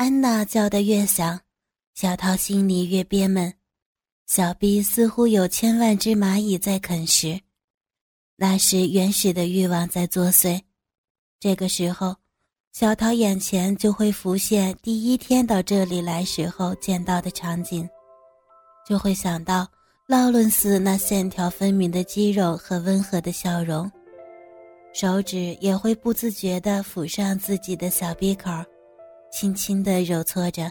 安娜叫得越响，小桃心里越憋闷，小臂似乎有千万只蚂蚁在啃食，那是原始的欲望在作祟。这个时候，小桃眼前就会浮现第一天到这里来时候见到的场景，就会想到劳伦斯那线条分明的肌肉和温和的笑容。手指也会不自觉地抚上自己的小鼻口，轻轻地揉搓着，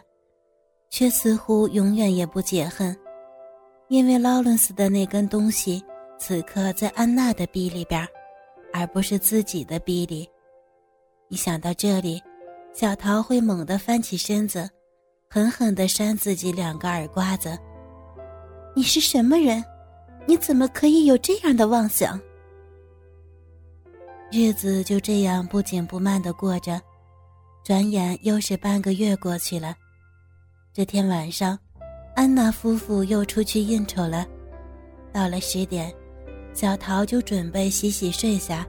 却似乎永远也不解恨，因为劳伦斯的那根东西此刻在安娜的臂里边，而不是自己的臂里。一想到这里，小桃会猛地翻起身子，狠狠地扇自己两个耳刮子。你是什么人？你怎么可以有这样的妄想？日子就这样不紧不慢的过着，转眼又是半个月过去了。这天晚上，安娜夫妇又出去应酬了。到了十点，小桃就准备洗洗睡下。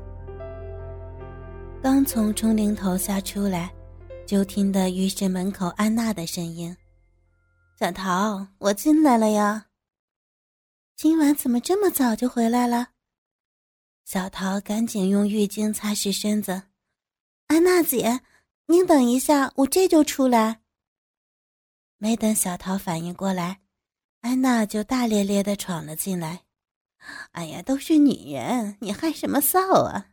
刚从冲淋头下出来，就听得浴室门口安娜的声音：“小桃，我进来了呀。今晚怎么这么早就回来了？”小桃赶紧用浴巾擦拭身子。安娜姐，您等一下，我这就出来。没等小桃反应过来，安娜就大咧咧的闯了进来。哎呀，都是女人，你害什么臊啊？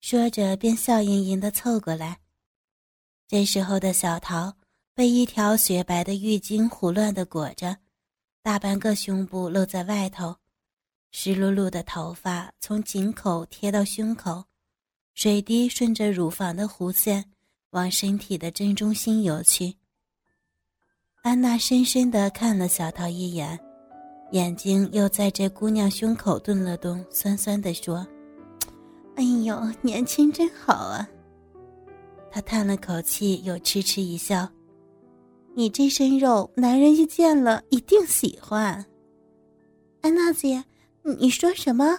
说着便笑盈盈的凑过来。这时候的小桃被一条雪白的浴巾胡乱的裹着，大半个胸部露在外头。湿漉漉的头发从颈口贴到胸口，水滴顺着乳房的弧线往身体的正中心游去。安娜深深地看了小桃一眼，眼睛又在这姑娘胸口顿了顿，酸酸地说：“哎呦，年轻真好啊！”她叹了口气，又痴痴一笑：“你这身肉，男人一见了一定喜欢。”安娜姐。你说什么？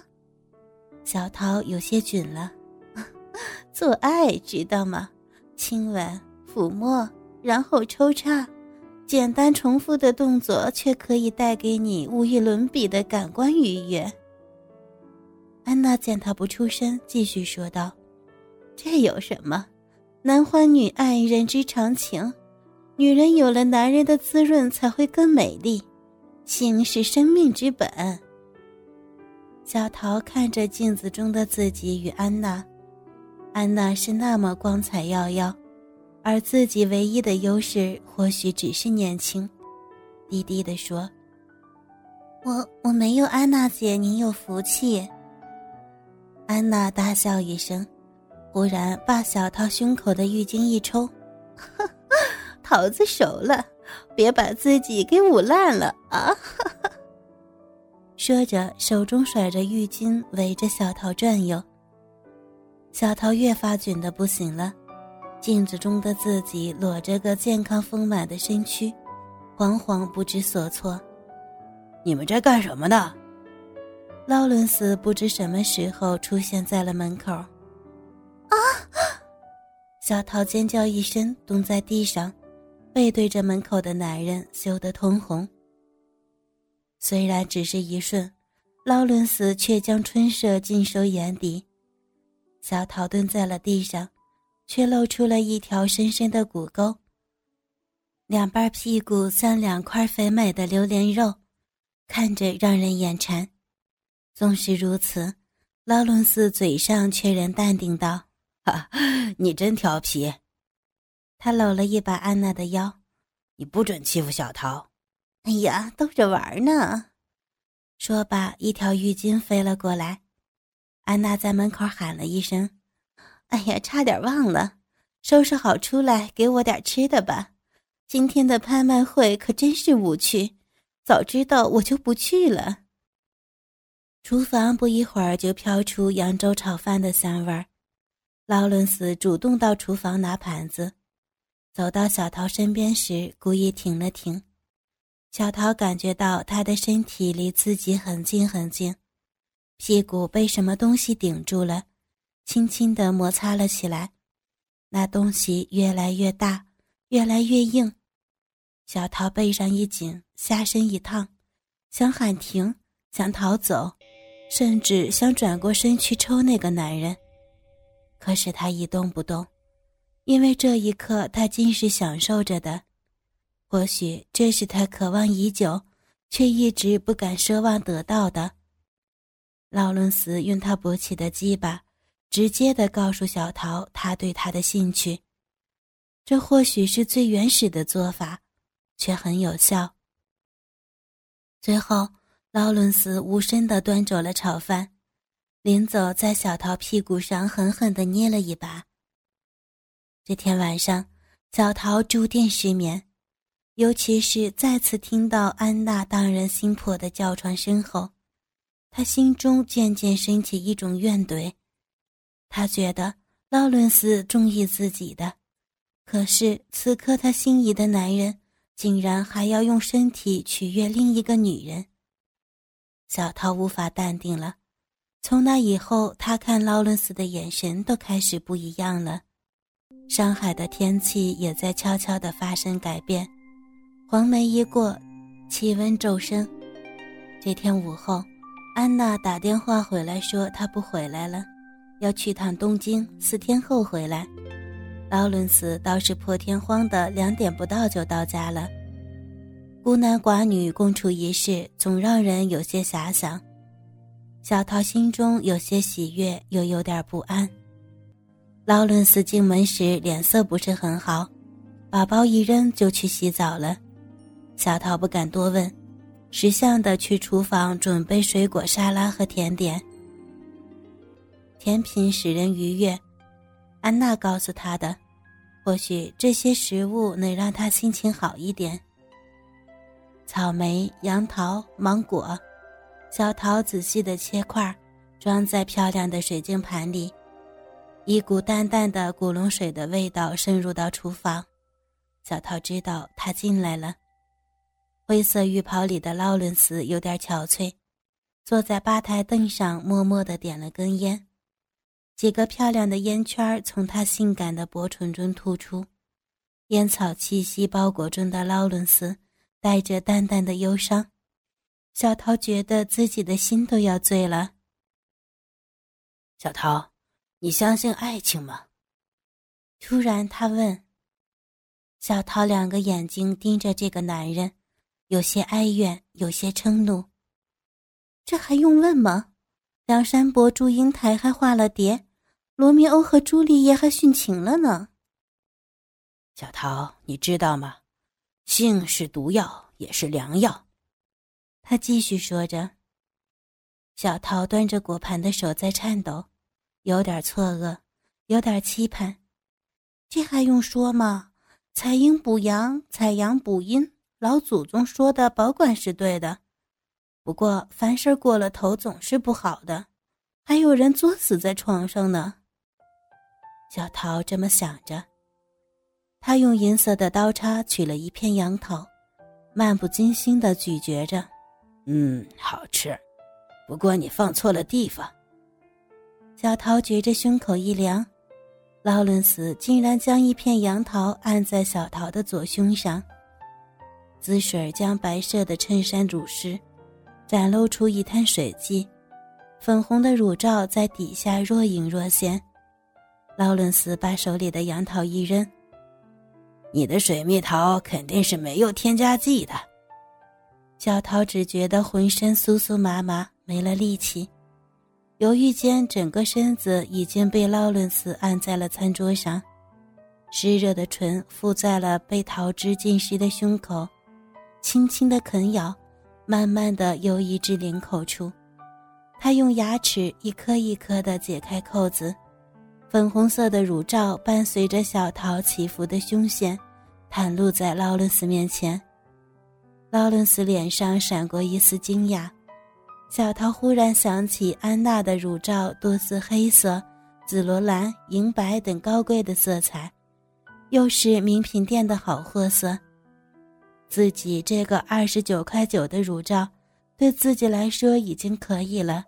小桃有些窘了。做爱知道吗？亲吻、抚摸，然后抽插，简单重复的动作，却可以带给你无与伦比的感官愉悦。安娜见他不出声，继续说道：“这有什么？男欢女爱，人之常情。女人有了男人的滋润，才会更美丽。性是生命之本。”小桃看着镜子中的自己与安娜，安娜是那么光彩耀耀，而自己唯一的优势或许只是年轻。低低地说：“我我没有安娜姐您有福气。”安娜大笑一声，忽然把小桃胸口的浴巾一抽：“桃子熟了，别把自己给捂烂了啊！”说着，手中甩着浴巾，围着小桃转悠。小桃越发窘得不行了，镜子中的自己裸着个健康丰满的身躯，惶惶不知所措。你们在干什么呢？劳伦斯不知什么时候出现在了门口。啊！小桃尖叫一声，蹲在地上，背对着门口的男人，羞得通红。虽然只是一瞬，劳伦斯却将春色尽收眼底。小桃蹲在了地上，却露出了一条深深的骨沟。两半屁股像两块肥美的榴莲肉，看着让人眼馋。纵使如此，劳伦斯嘴上却仍淡定道：“哈，你真调皮。”他搂了一把安娜的腰：“你不准欺负小桃。”哎呀，逗着玩呢！说罢，一条浴巾飞了过来。安娜在门口喊了一声：“哎呀，差点忘了，收拾好出来给我点吃的吧。今天的拍卖会可真是无趣，早知道我就不去了。”厨房不一会儿就飘出扬州炒饭的香味儿。劳伦斯主动到厨房拿盘子，走到小桃身边时，故意停了停。小桃感觉到他的身体离自己很近很近，屁股被什么东西顶住了，轻轻地摩擦了起来。那东西越来越大，越来越硬。小桃背上一紧，下身一烫，想喊停，想逃走，甚至想转过身去抽那个男人。可是他一动不动，因为这一刻他尽是享受着的。或许这是他渴望已久，却一直不敢奢望得到的。劳伦斯用他勃起的鸡巴，直接的告诉小桃他对他的兴趣。这或许是最原始的做法，却很有效。最后，劳伦斯无声的端走了炒饭。临走，在小桃屁股上狠狠地捏了一把。这天晚上，小桃注定失眠，尤其是再次听到安娜荡人心魄的叫床声后，他心中渐渐升起一种怨怼。他觉得劳伦斯中意自己的，可是此刻他心仪的男人竟然还要用身体取悦另一个女人。小桃无法淡定了。从那以后，他看劳伦斯的眼神都开始不一样了。上海的天气也在悄悄地发生改变，黄梅一过，气温骤升。这天午后，安娜打电话回来说她不回来了，要去趟东京，四天后回来。劳伦斯倒是破天荒的两点不到就到家了。孤男寡女共处一室，总让人有些遐想。小桃心中有些喜悦，又有点不安。劳伦斯进门时脸色不是很好，把包一扔就去洗澡了。小桃不敢多问，识相的去厨房准备水果沙拉和甜点。甜品使人愉悦，安娜告诉他的，或许这些食物能让他心情好一点。草莓、杨桃、芒果。小桃仔细的切块，装在漂亮的水晶盘里。一股淡淡的古龙水的味道渗入到厨房。小桃知道他进来了。灰色浴袍里的劳伦斯有点憔悴，坐在吧台凳上，默默的点了根烟。几个漂亮的烟圈从他性感的薄唇中突出，烟草气息包裹中的劳伦斯带着淡淡的忧伤。小桃觉得自己的心都要醉了。小桃，你相信爱情吗？突然，他问。小桃两个眼睛盯着这个男人，有些哀怨，有些嗔怒。这还用问吗？梁山伯祝英台还化了蝶，罗密欧和朱丽叶还殉情了呢。小桃，你知道吗？性是毒药，也是良药。他继续说着，小桃端着果盘的手在颤抖，有点错愕，有点期盼。这还用说吗？采阴补阳，采阳补阴，老祖宗说的保管是对的。不过凡事过了头总是不好的，还有人作死在床上呢。小桃这么想着，他用银色的刀叉取了一片杨桃，漫不经心的咀嚼着。嗯，好吃，不过你放错了地方。小桃觉着胸口一凉，劳伦斯竟然将一片杨桃按在小桃的左胸上，滋水将白色的衬衫濡湿，展露出一滩水迹，粉红的乳罩在底下若隐若现。劳伦斯把手里的杨桃一扔：“你的水蜜桃肯定是没有添加剂的。”小桃只觉得浑身酥酥麻麻，没了力气，犹豫间，整个身子已经被劳伦斯按在了餐桌上，湿热的唇附在了被桃汁浸湿的胸口，轻轻的啃咬，慢慢的游移至领口处。他用牙齿一颗一颗的解开扣子，粉红色的乳罩伴随着小桃起伏的胸线，袒露在劳伦斯面前。劳伦斯脸上闪过一丝惊讶，小桃忽然想起安娜的乳罩多似黑色、紫罗兰、银白等高贵的色彩，又是名品店的好货色。自己这个二十九块九的乳罩，对自己来说已经可以了，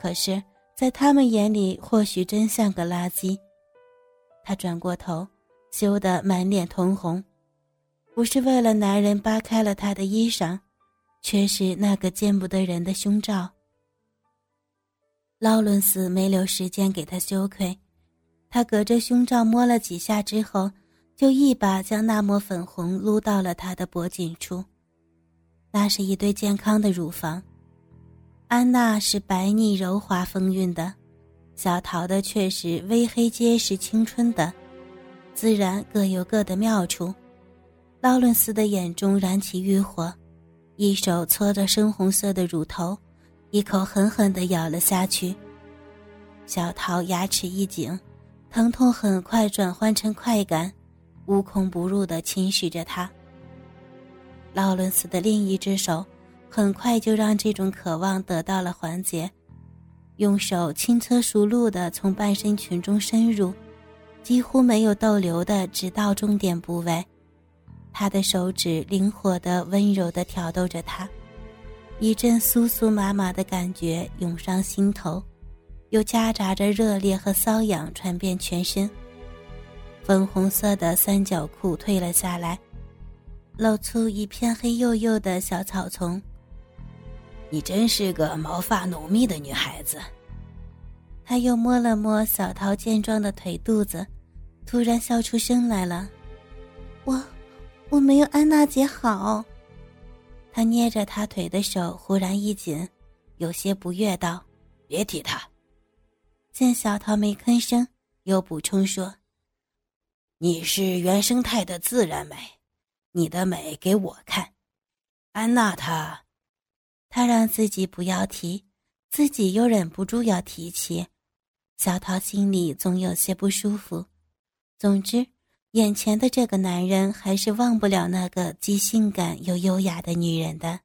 可是，在他们眼里或许真像个垃圾。他转过头，羞得满脸通红。不是为了男人扒开了她的衣裳，却是那个见不得人的胸罩。劳伦斯没留时间给他羞愧，他隔着胸罩摸了几下之后，就一把将那抹粉红撸到了他的脖颈处。那是一对健康的乳房。安娜是白腻柔滑丰韵的，小桃的却是微黑结实青春的，自然各有各的妙处。劳伦斯的眼中燃起欲火，一手搓着深红色的乳头，一口狠狠地咬了下去。小桃牙齿一紧，疼痛很快转换成快感，无孔不入地侵蚀着他。劳伦斯的另一只手。很快就让这种渴望得到了缓解，用手轻车熟路地从半身裙中深入，几乎没有逗留的直到重点部位。他的手指灵活地、温柔地挑逗着她，一阵酥酥麻麻的感觉涌上心头，又夹杂着热烈和瘙痒传遍全身。粉红色的三角裤退了下来，露出一片黑黝黝的小草丛。你真是个毛发浓密的女孩子。他又摸了摸小桃健壮的腿肚子，突然笑出声来了。我，我没有安娜姐好。他捏着她腿的手忽然一紧，有些不悦道：“别提她。”见小桃没吭声，又补充说：“你是原生态的自然美，你的美给我看。安娜她。”她让自己不要提，自己又忍不住要提起，小桃心里总有些不舒服。总之，眼前的这个男人还是忘不了那个既性感又优雅的女人的。